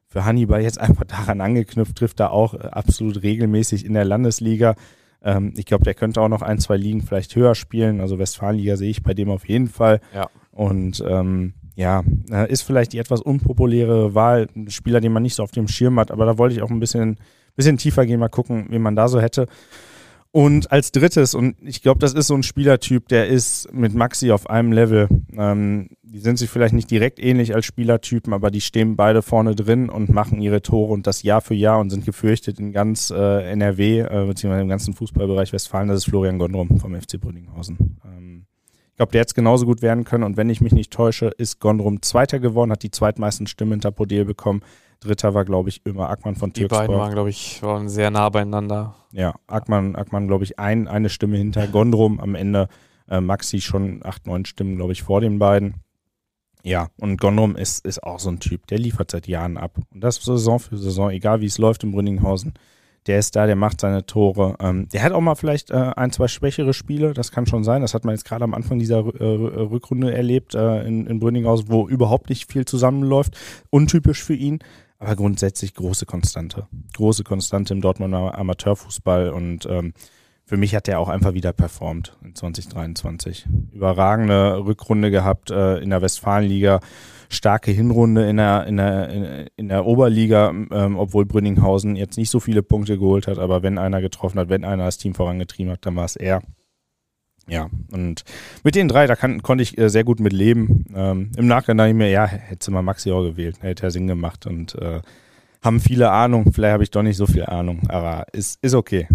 Für Hannibal jetzt einfach daran angeknüpft, trifft er auch äh, absolut regelmäßig in der Landesliga. Ähm, ich glaube, der könnte auch noch ein, zwei Ligen vielleicht höher spielen. Also Westfalenliga sehe ich bei dem auf jeden Fall. Ja. Und ähm, ja, äh, ist vielleicht die etwas unpopuläre Wahl, ein Spieler, den man nicht so auf dem Schirm hat, aber da wollte ich auch ein bisschen bisschen tiefer gehen, mal gucken, wie man da so hätte. Und als drittes, und ich glaube, das ist so ein Spielertyp, der ist mit Maxi auf einem Level. Ähm, die sind sich vielleicht nicht direkt ähnlich als Spielertypen, aber die stehen beide vorne drin und machen ihre Tore und das Jahr für Jahr und sind gefürchtet in ganz äh, NRW, äh, beziehungsweise im ganzen Fußballbereich Westfalen. Das ist Florian Gondrum vom FC Brünninghausen. Ähm, ich glaube, der hätte es genauso gut werden können und wenn ich mich nicht täusche, ist Gondrum Zweiter geworden, hat die zweitmeisten Stimmen hinter Podel bekommen. Dritter war, glaube ich, immer Ackmann von Türksport. Die beiden waren, glaube ich, waren sehr nah beieinander. Ja, Ackmann, Ackmann glaube ich, ein, eine Stimme hinter Gondrum. Am Ende äh, Maxi schon acht, neun Stimmen, glaube ich, vor den beiden. Ja, und Gondrum ist, ist auch so ein Typ, der liefert seit Jahren ab. Und das Saison für Saison, egal wie es läuft in Brünninghausen. Der ist da, der macht seine Tore. Ähm, der hat auch mal vielleicht äh, ein, zwei schwächere Spiele, das kann schon sein. Das hat man jetzt gerade am Anfang dieser äh, Rückrunde erlebt äh, in, in Brünninghausen, wo überhaupt nicht viel zusammenläuft. Untypisch für ihn aber grundsätzlich große Konstante. Große Konstante im Dortmunder Amateurfußball und ähm, für mich hat er auch einfach wieder performt in 2023. Überragende Rückrunde gehabt äh, in der Westfalenliga, starke Hinrunde in der, in der, in der Oberliga, ähm, obwohl Brünninghausen jetzt nicht so viele Punkte geholt hat, aber wenn einer getroffen hat, wenn einer das Team vorangetrieben hat, dann war es er. Ja, und mit den drei, da kann, konnte ich äh, sehr gut mit leben. Ähm, Im Nachgang dachte ich mir, ja, hätte mal Maxi auch gewählt, hätte ja Sinn gemacht und äh, haben viele Ahnung. Vielleicht habe ich doch nicht so viel Ahnung, aber ist, ist okay.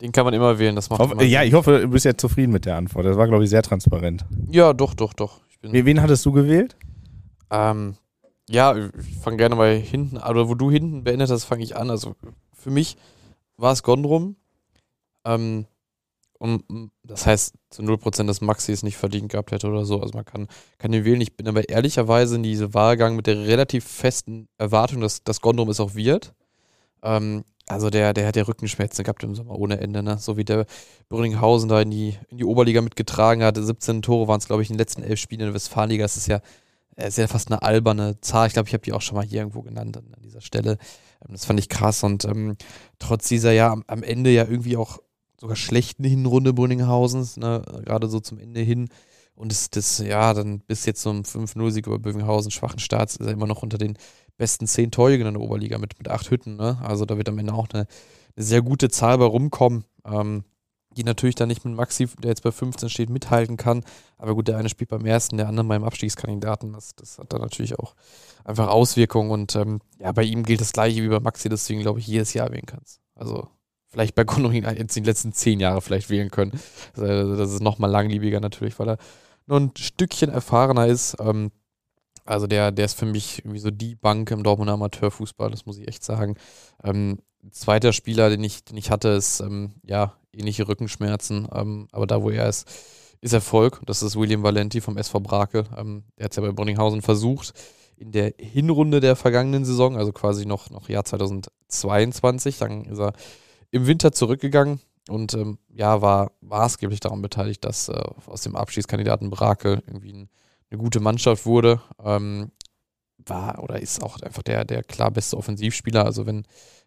Den kann man immer wählen, das macht Hoff, Ja, ich hoffe, du bist jetzt zufrieden mit der Antwort. Das war, glaube ich, sehr transparent. Ja, doch, doch, doch. Wen hattest du gewählt? Ähm, ja, ich fange gerne mal hinten, aber wo du hinten beendet hast, fange ich an. Also für mich war es Gondrum. Ähm, und das heißt zu 0%, dass Maxi es nicht verdient gehabt hätte oder so. Also man kann, kann den wählen. Ich bin aber ehrlicherweise in diese Wahl gegangen mit der relativ festen Erwartung, dass das Gondrum es auch wird. Ähm, also der, der hat ja Rückenschmerzen gehabt im Sommer ohne Ende, ne? So wie der Brünninghausen da in die, in die Oberliga mitgetragen hat. 17 Tore waren es, glaube ich, in den letzten elf Spielen in der Westfalenliga. Das ist ja, ist ja fast eine alberne Zahl. Ich glaube, ich habe die auch schon mal hier irgendwo genannt an, dieser Stelle. Ähm, das fand ich krass und ähm, trotz dieser ja am, Ende ja irgendwie auch sogar schlechten Hinrunde Brünninghausens, ne, gerade so zum Ende hin. Und das, das ja, dann bis jetzt zum 5-0-Sieg über Bövinghausen, schwachen Starts, ist er immer noch unter den besten zehn Torjägern in der Oberliga mit, mit acht Hütten. Ne? Also da wird am Ende auch eine, eine sehr gute Zahl bei rumkommen, ähm, die natürlich dann nicht mit Maxi, der jetzt bei 15 steht, mithalten kann. Aber gut, der eine spielt beim ersten, der andere beim Abstiegskandidaten. Das, das hat da natürlich auch einfach Auswirkungen. Und ähm, ja, bei ihm gilt das gleiche wie bei Maxi, deswegen glaube ich, jedes Jahr wählen kannst. Also vielleicht bei Gondorin jetzt in den letzten zehn Jahren vielleicht wählen können. Das ist nochmal langliebiger natürlich, weil er nur ein Stückchen erfahrener ist. Ähm, also der, der ist für mich irgendwie so die Bank im Dortmunder Amateurfußball, das muss ich echt sagen. Ähm, zweiter Spieler, den ich, den ich hatte, ist ähm, ja ähnliche Rückenschmerzen, ähm, aber da, wo er ist, ist Erfolg. Das ist William Valenti vom SV Brake. Ähm, der hat es ja bei Bronninghausen versucht. In der Hinrunde der vergangenen Saison, also quasi noch, noch Jahr 2022, dann ist er im Winter zurückgegangen und ähm, ja, war maßgeblich daran beteiligt, dass äh, aus dem Abschiedskandidaten Brakel irgendwie ein, eine gute Mannschaft wurde. Ähm, war oder ist auch einfach der, der klar beste Offensivspieler. Also wenn,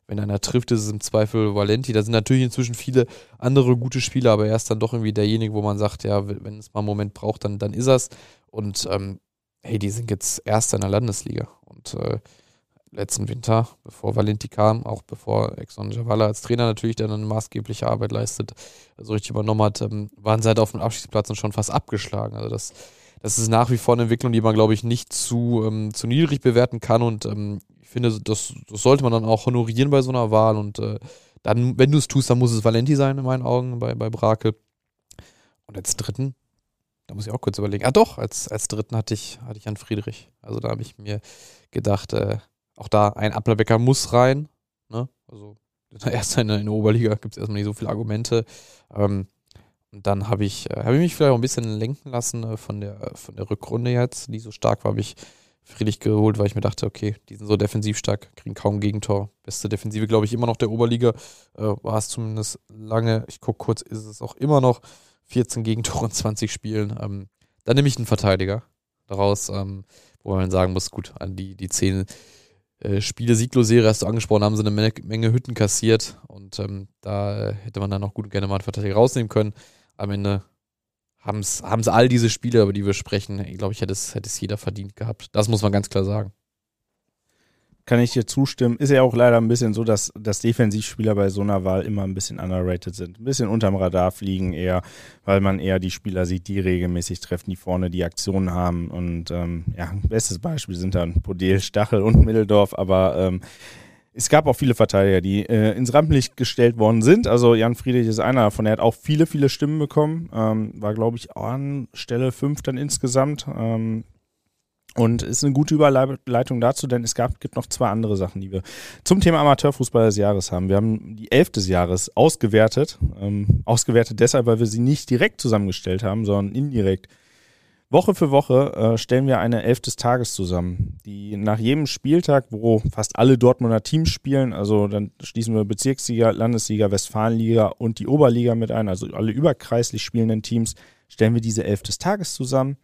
wenn einer trifft, ist es im Zweifel Valenti. Da sind natürlich inzwischen viele andere gute Spieler, aber er ist dann doch irgendwie derjenige, wo man sagt, ja, wenn es mal einen Moment braucht, dann, dann ist er's. Und ähm, hey, die sind jetzt Erster in der Landesliga. Und äh, letzten Winter, bevor Valenti kam, auch bevor Exxon Javala als Trainer natürlich dann eine maßgebliche Arbeit leistet, so richtig übernommen hat, ähm, waren sie halt auf dem Abschiedsplatz und schon fast abgeschlagen. Also das, das ist nach wie vor eine Entwicklung, die man, glaube ich, nicht zu, ähm, zu niedrig bewerten kann. Und ähm, ich finde, das, das sollte man dann auch honorieren bei so einer Wahl. Und äh, dann, wenn du es tust, dann muss es Valenti sein, in meinen Augen, bei, bei Brakel. Und als dritten, da muss ich auch kurz überlegen. Ah doch, als, als dritten hatte ich, hatte ich Jan Friedrich. Also da habe ich mir gedacht, äh, auch da ein Applerbecker muss rein. Ne? Also erst in der, in der Oberliga gibt es erstmal nicht so viele Argumente. Ähm, dann habe ich, äh, hab ich mich vielleicht auch ein bisschen lenken lassen äh, von, der, von der Rückrunde jetzt, die so stark war, habe ich Friedrich geholt, weil ich mir dachte, okay, die sind so defensiv stark, kriegen kaum Gegentor. Beste Defensive, glaube ich, immer noch der Oberliga. Äh, war es zumindest lange. Ich gucke kurz, ist es auch immer noch 14 Gegentore in 20 Spielen. Ähm, dann nehme ich einen Verteidiger daraus, ähm, wo man sagen muss, gut, an die, die 10 äh, Spiele Sieglos-Serie hast du angesprochen, haben sie eine Menge, Menge Hütten kassiert und ähm, da hätte man dann auch gut gerne mal einen Verteidiger rausnehmen können. Am Ende haben es all diese Spiele, über die wir sprechen, ich glaube ich, hätte es, hätte es jeder verdient gehabt. Das muss man ganz klar sagen. Kann ich dir zustimmen. Ist ja auch leider ein bisschen so, dass, dass Defensivspieler bei so einer Wahl immer ein bisschen underrated sind. Ein bisschen unterm Radar fliegen eher, weil man eher die Spieler sieht, die regelmäßig treffen, die vorne die Aktionen haben. Und ähm, ja, bestes Beispiel sind dann Podel, Stachel und Mitteldorf, aber ähm, es gab auch viele Verteidiger, die äh, ins Rampenlicht gestellt worden sind. Also Jan Friedrich ist einer davon. Er hat auch viele, viele Stimmen bekommen. Ähm, war, glaube ich, an Stelle 5 dann insgesamt. Ähm, und ist eine gute Überleitung dazu, denn es gab, gibt noch zwei andere Sachen, die wir zum Thema Amateurfußball des Jahres haben. Wir haben die Elf des Jahres ausgewertet. Ähm, ausgewertet deshalb, weil wir sie nicht direkt zusammengestellt haben, sondern indirekt. Woche für Woche äh, stellen wir eine Elf des Tages zusammen, die nach jedem Spieltag, wo fast alle Dortmunder Teams spielen, also dann schließen wir Bezirksliga, Landesliga, Westfalenliga und die Oberliga mit ein, also alle überkreislich spielenden Teams, stellen wir diese Elf des Tages zusammen.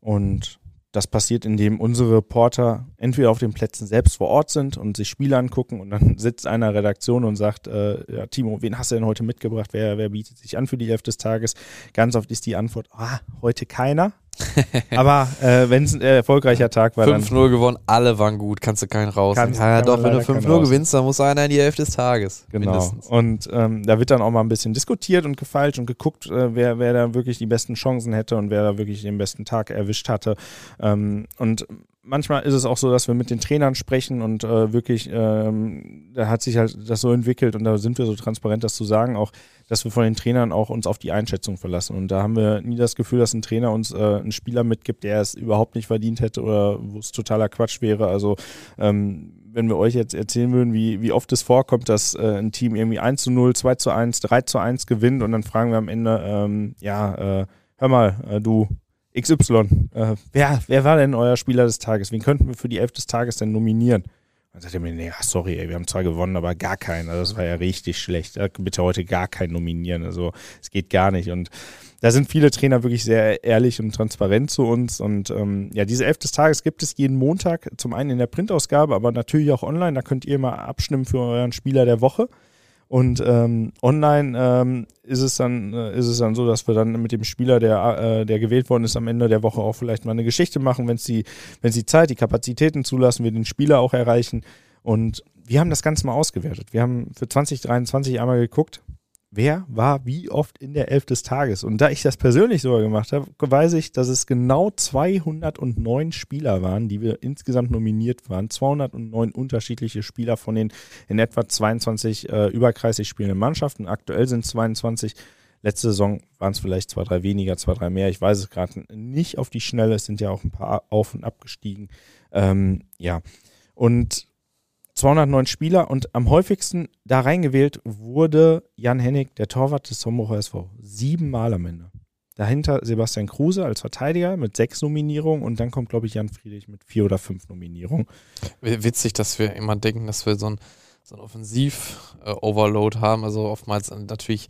Und das passiert, indem unsere Reporter entweder auf den Plätzen selbst vor Ort sind und sich Spiele angucken und dann sitzt einer Redaktion und sagt, äh, ja, Timo, wen hast du denn heute mitgebracht? Wer, wer bietet sich an für die Elf des Tages? Ganz oft ist die Antwort, ah, heute keiner. Aber äh, wenn es ein erfolgreicher Tag war. 5-0 gewonnen, alle waren gut, kannst du keinen raus. Kannst, ja, kann doch, wenn du 5-0 gewinnst, dann muss einer in die Hälfte des Tages. Genau. Mindestens. Und ähm, da wird dann auch mal ein bisschen diskutiert und gefeilscht und geguckt, äh, wer, wer da wirklich die besten Chancen hätte und wer da wirklich den besten Tag erwischt hatte. Ähm, und manchmal ist es auch so, dass wir mit den Trainern sprechen und äh, wirklich, ähm, da hat sich halt das so entwickelt und da sind wir so transparent, das zu sagen, auch, dass wir von den Trainern auch uns auf die Einschätzung verlassen. Und da haben wir nie das Gefühl, dass ein Trainer uns äh, einen Spieler mitgibt, der es überhaupt nicht verdient hätte oder wo es totaler Quatsch wäre. Also ähm, wenn wir euch jetzt erzählen würden, wie, wie oft es vorkommt, dass äh, ein Team irgendwie 1 zu 0, 2 zu 1, 3 zu 1 gewinnt und dann fragen wir am Ende, ähm, ja, äh, hör mal, äh, du XY, äh, wer, wer war denn euer Spieler des Tages? Wen könnten wir für die Elf des Tages denn nominieren? Dann sagt er mir, nee, sorry, ey, wir haben zwar gewonnen, aber gar keinen. Also das war ja richtig schlecht. Bitte heute gar keinen nominieren. Also es geht gar nicht. Und da sind viele Trainer wirklich sehr ehrlich und transparent zu uns. Und ähm, ja, diese Elf des Tages gibt es jeden Montag, zum einen in der Printausgabe, aber natürlich auch online. Da könnt ihr mal abstimmen für euren Spieler der Woche. Und ähm, online ähm, ist es dann äh, ist es dann so, dass wir dann mit dem Spieler, der äh, der gewählt worden ist, am Ende der Woche auch vielleicht mal eine Geschichte machen, wenn es die wenn die Zeit, die Kapazitäten zulassen, wir den Spieler auch erreichen. Und wir haben das Ganze mal ausgewertet. Wir haben für 2023 einmal geguckt, wer war wie oft in der Elf des Tages. Und da ich das persönlich sogar gemacht habe, weiß ich, dass es genau 209 Spieler waren, die wir insgesamt nominiert waren. 209 unterschiedliche Spieler von den in etwa 22 äh, überkreisig spielenden Mannschaften. Aktuell sind 22. Letzte Saison waren es vielleicht zwei, drei weniger, zwei, drei mehr. Ich weiß es gerade nicht auf die Schnelle. Es sind ja auch ein paar auf und abgestiegen. Ähm, ja. Und 209 Spieler und am häufigsten da reingewählt wurde Jan Hennig, der Torwart des Homburger SV. Siebenmal am Ende. Dahinter Sebastian Kruse als Verteidiger mit sechs Nominierungen und dann kommt, glaube ich, Jan Friedrich mit vier oder fünf Nominierungen. Witzig, dass wir immer denken, dass wir so ein so ein Offensiv-Overload haben. Also oftmals äh, natürlich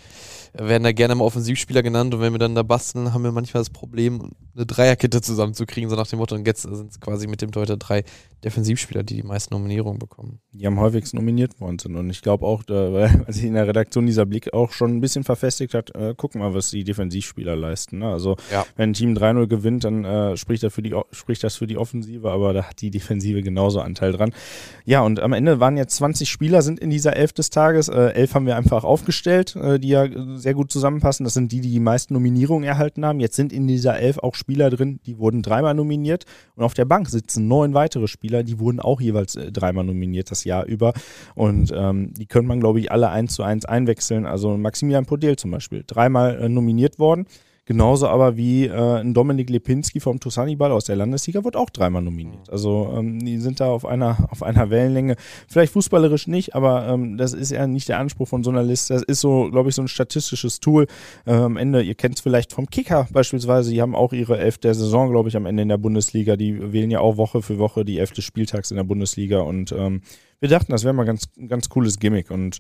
werden da gerne mal Offensivspieler genannt und wenn wir dann da basteln, haben wir manchmal das Problem, eine Dreierkette zusammenzukriegen, so nach dem Motto, und jetzt sind es quasi mit dem Torhüter drei Defensivspieler, die die meisten Nominierungen bekommen. Die am häufigsten nominiert worden sind und ich glaube auch, da, weil sich in der Redaktion dieser Blick auch schon ein bisschen verfestigt hat, äh, guck mal, was die Defensivspieler leisten. Ne? Also ja. wenn ein Team 3-0 gewinnt, dann äh, spricht, das für die, spricht das für die Offensive, aber da hat die Defensive genauso Anteil dran. Ja, und am Ende waren jetzt 20 Spieler Spieler sind in dieser Elf des Tages. Äh, elf haben wir einfach aufgestellt, äh, die ja sehr gut zusammenpassen. Das sind die, die die meisten Nominierungen erhalten haben. Jetzt sind in dieser Elf auch Spieler drin, die wurden dreimal nominiert. Und auf der Bank sitzen neun weitere Spieler, die wurden auch jeweils äh, dreimal nominiert das Jahr über. Und ähm, die könnte man, glaube ich, alle eins zu eins einwechseln. Also Maximilian Podel zum Beispiel, dreimal äh, nominiert worden. Genauso aber wie äh, ein Dominik Lepinski vom Tusanibal aus der Landesliga wird auch dreimal nominiert. Also ähm, die sind da auf einer, auf einer Wellenlänge. Vielleicht fußballerisch nicht, aber ähm, das ist ja nicht der Anspruch von so einer Liste. Das ist so, glaube ich, so ein statistisches Tool. Äh, am Ende, ihr kennt es vielleicht vom Kicker beispielsweise, die haben auch ihre Elf der Saison, glaube ich, am Ende in der Bundesliga. Die wählen ja auch Woche für Woche die Elf des Spieltags in der Bundesliga und ähm, wir dachten, das wäre mal ganz, ganz cooles Gimmick und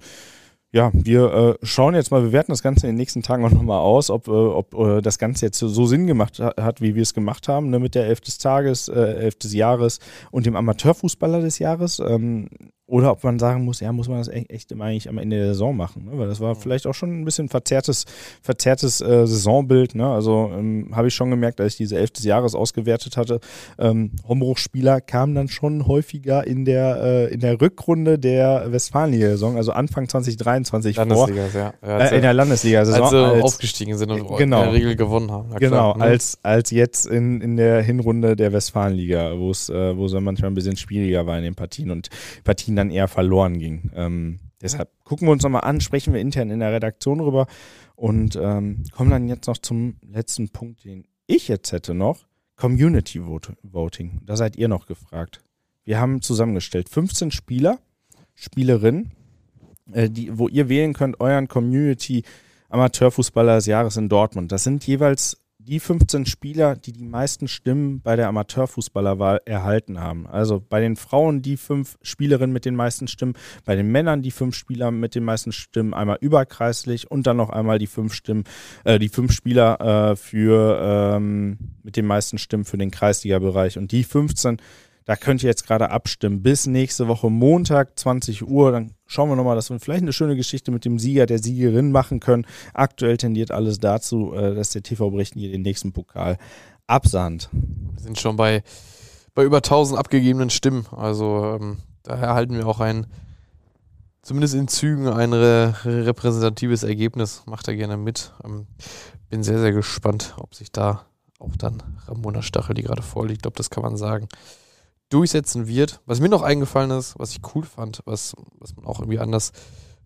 ja, wir äh, schauen jetzt mal, wir werten das Ganze in den nächsten Tagen auch nochmal aus, ob, äh, ob äh, das Ganze jetzt so Sinn gemacht hat, wie wir es gemacht haben, ne, mit der Elf des Tages, äh, Elf des Jahres und dem Amateurfußballer des Jahres. Ähm, oder ob man sagen muss, ja, muss man das echt, echt eigentlich am Ende der Saison machen, ne? weil das war vielleicht auch schon ein bisschen verzerrtes, verzerrtes äh, Saisonbild. Ne? Also ähm, habe ich schon gemerkt, als ich diese Elf des Jahres ausgewertet hatte, ähm, Hombruch-Spieler kamen dann schon häufiger in der, äh, in der Rückrunde der Westfalenliga-Saison, also Anfang 2023 Landesliga, vor. Ja. Ja, äh, in der Landesliga-Saison. Also als, aufgestiegen sind und genau, in der Regel gewonnen haben. Na genau, klar, ne? als, als jetzt in, in der Hinrunde der Westfalenliga, wo es äh, wo es manchmal ein bisschen schwieriger war in den Partien und Partien dann eher verloren ging. Ähm, deshalb gucken wir uns nochmal an, sprechen wir intern in der Redaktion rüber und ähm, kommen dann jetzt noch zum letzten Punkt, den ich jetzt hätte noch. Community Voting. Da seid ihr noch gefragt. Wir haben zusammengestellt 15 Spieler, Spielerinnen, äh, die, wo ihr wählen könnt, euren Community Amateurfußballer des Jahres in Dortmund. Das sind jeweils die 15 Spieler, die die meisten Stimmen bei der Amateurfußballerwahl erhalten haben. Also bei den Frauen die fünf Spielerinnen mit den meisten Stimmen, bei den Männern die fünf Spieler mit den meisten Stimmen, einmal überkreislich und dann noch einmal die fünf Stimmen, äh, die fünf Spieler äh, für ähm, mit den meisten Stimmen für den Kreisliga-Bereich. Und die 15 da könnt ihr jetzt gerade abstimmen. Bis nächste Woche Montag, 20 Uhr. Dann schauen wir nochmal, dass wir vielleicht eine schöne Geschichte mit dem Sieger, der Siegerin machen können. Aktuell tendiert alles dazu, äh, dass der TV Brechten hier den nächsten Pokal absahnt. Wir sind schon bei, bei über 1000 abgegebenen Stimmen. Also ähm, daher erhalten wir auch ein, zumindest in Zügen, ein re repräsentatives Ergebnis. Macht er gerne mit. Ähm, bin sehr, sehr gespannt, ob sich da auch dann Ramona Stachel, die gerade vorliegt, glaube, das kann man sagen, durchsetzen wird. Was mir noch eingefallen ist, was ich cool fand, was, was man auch irgendwie anders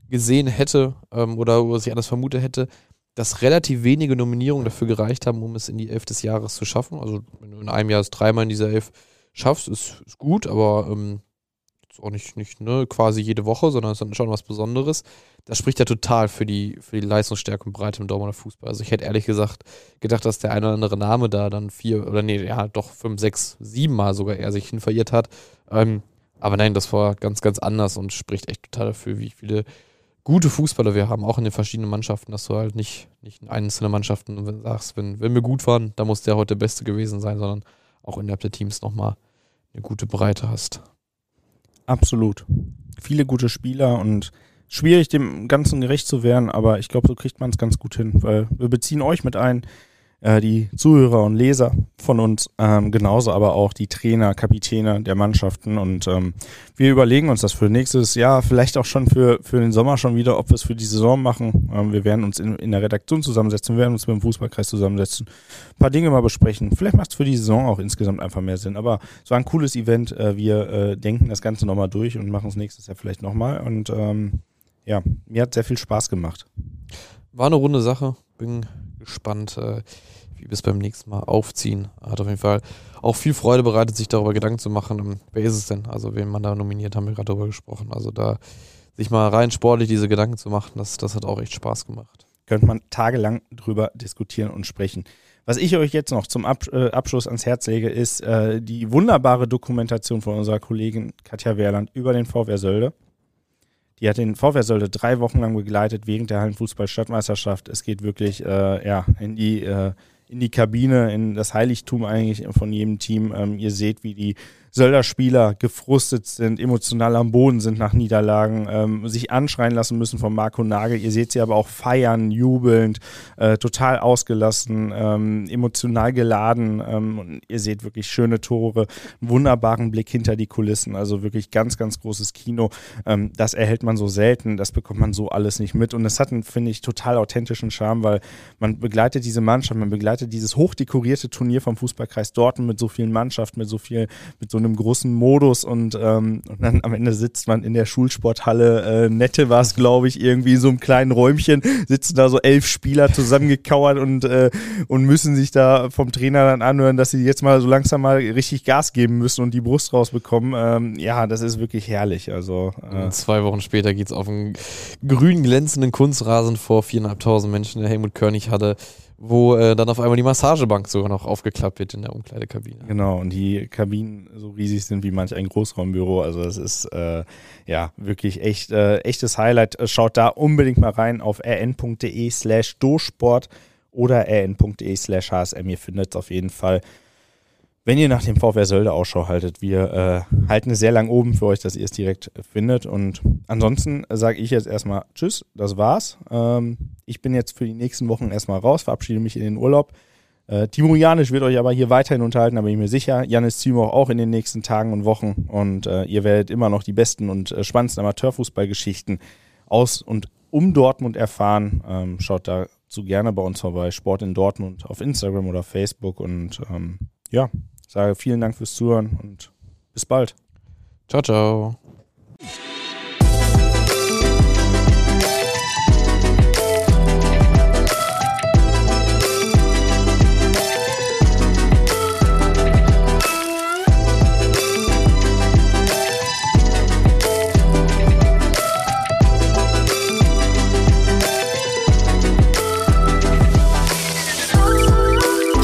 gesehen hätte ähm, oder was ich anders vermutet hätte, dass relativ wenige Nominierungen dafür gereicht haben, um es in die Elf des Jahres zu schaffen. Also wenn du in einem Jahr es dreimal in dieser Elf schaffst, ist, ist gut, aber ähm, ist auch nicht, nicht ne, quasi jede Woche, sondern ist dann schon was Besonderes. Das spricht ja total für die, für die Leistungsstärke und Breite im Dortmunder Fußball. Also ich hätte ehrlich gesagt gedacht, dass der eine oder andere Name da dann vier oder nee, ja, doch fünf, sechs, sieben Mal sogar er sich hin verirrt hat. Ähm, aber nein, das war ganz, ganz anders und spricht echt total dafür, wie viele gute Fußballer wir haben, auch in den verschiedenen Mannschaften, dass du halt nicht, nicht in Mannschaften sagst, wenn, wenn wir gut waren, da muss der heute der Beste gewesen sein, sondern auch innerhalb der Teams nochmal eine gute Breite hast. Absolut. Viele gute Spieler und schwierig, dem Ganzen gerecht zu werden, aber ich glaube, so kriegt man es ganz gut hin, weil wir beziehen euch mit ein, äh, die Zuhörer und Leser von uns, ähm, genauso aber auch die Trainer, Kapitäne der Mannschaften und ähm, wir überlegen uns das für nächstes Jahr, vielleicht auch schon für, für den Sommer schon wieder, ob wir es für die Saison machen. Ähm, wir werden uns in, in der Redaktion zusammensetzen, wir werden uns mit dem Fußballkreis zusammensetzen, ein paar Dinge mal besprechen. Vielleicht macht es für die Saison auch insgesamt einfach mehr Sinn, aber es war ein cooles Event. Äh, wir äh, denken das Ganze nochmal durch und machen es nächstes Jahr vielleicht nochmal und ähm, ja, mir hat sehr viel Spaß gemacht. War eine runde Sache. Bin gespannt, äh, wie wir es beim nächsten Mal aufziehen. Hat auf jeden Fall auch viel Freude bereitet, sich darüber Gedanken zu machen. Ähm, wer ist es denn? Also, wen man da nominiert, haben wir gerade darüber gesprochen. Also, da sich mal rein sportlich diese Gedanken zu machen, das, das hat auch echt Spaß gemacht. Könnte man tagelang drüber diskutieren und sprechen. Was ich euch jetzt noch zum Ab äh, Abschluss ans Herz lege, ist äh, die wunderbare Dokumentation von unserer Kollegin Katja Wehrland über den VW Sölde. Die hat den VfR drei Wochen lang begleitet während der Hallenfußball-Stadtmeisterschaft. Es geht wirklich äh, ja, in, die, äh, in die Kabine, in das Heiligtum eigentlich von jedem Team. Ähm, ihr seht, wie die Sölder-Spieler gefrustet sind, emotional am Boden sind nach Niederlagen, ähm, sich anschreien lassen müssen von Marco Nagel. Ihr seht sie aber auch feiern, jubelnd, äh, total ausgelassen, ähm, emotional geladen. Ähm, und ihr seht wirklich schöne Tore, wunderbaren Blick hinter die Kulissen. Also wirklich ganz, ganz großes Kino. Ähm, das erhält man so selten, das bekommt man so alles nicht mit. Und es hat einen, finde ich, total authentischen Charme, weil man begleitet diese Mannschaft, man begleitet dieses hochdekorierte Turnier vom Fußballkreis Dortmund mit so vielen Mannschaften, mit so viel, mit so einem großen Modus und, ähm, und dann am Ende sitzt man in der Schulsporthalle, äh, Nette war es, glaube ich, irgendwie in so einem kleinen Räumchen, sitzen da so elf Spieler zusammengekauert und, äh, und müssen sich da vom Trainer dann anhören, dass sie jetzt mal so langsam mal richtig Gas geben müssen und die Brust rausbekommen. Ähm, ja, das ist wirklich herrlich. Also äh zwei Wochen später geht es auf einen grün glänzenden Kunstrasen vor viereinhalbtausend Menschen, der Helmut Körnig hatte wo äh, dann auf einmal die Massagebank sogar noch aufgeklappt wird in der Umkleidekabine. Genau, und die Kabinen so riesig sind wie manch ein Großraumbüro. Also es ist äh, ja wirklich echt äh, echtes Highlight. Schaut da unbedingt mal rein auf rn.de slash dosport oder rn.de slash hsm. Ihr findet es auf jeden Fall wenn ihr nach dem VfR Sölde Ausschau haltet. Wir äh, halten es sehr lang oben für euch, dass ihr es direkt findet. Und ansonsten sage ich jetzt erstmal Tschüss, das war's. Ähm, ich bin jetzt für die nächsten Wochen erstmal raus, verabschiede mich in den Urlaub. Äh, Timo Janisch wird euch aber hier weiterhin unterhalten, da bin ich mir sicher. Janis Timo auch in den nächsten Tagen und Wochen. Und äh, ihr werdet immer noch die besten und äh, spannendsten Amateurfußballgeschichten aus und um Dortmund erfahren. Ähm, schaut dazu gerne bei uns vorbei. Sport in Dortmund auf Instagram oder Facebook. Und ähm, ja, sage vielen Dank fürs Zuhören und bis bald. Ciao, ciao.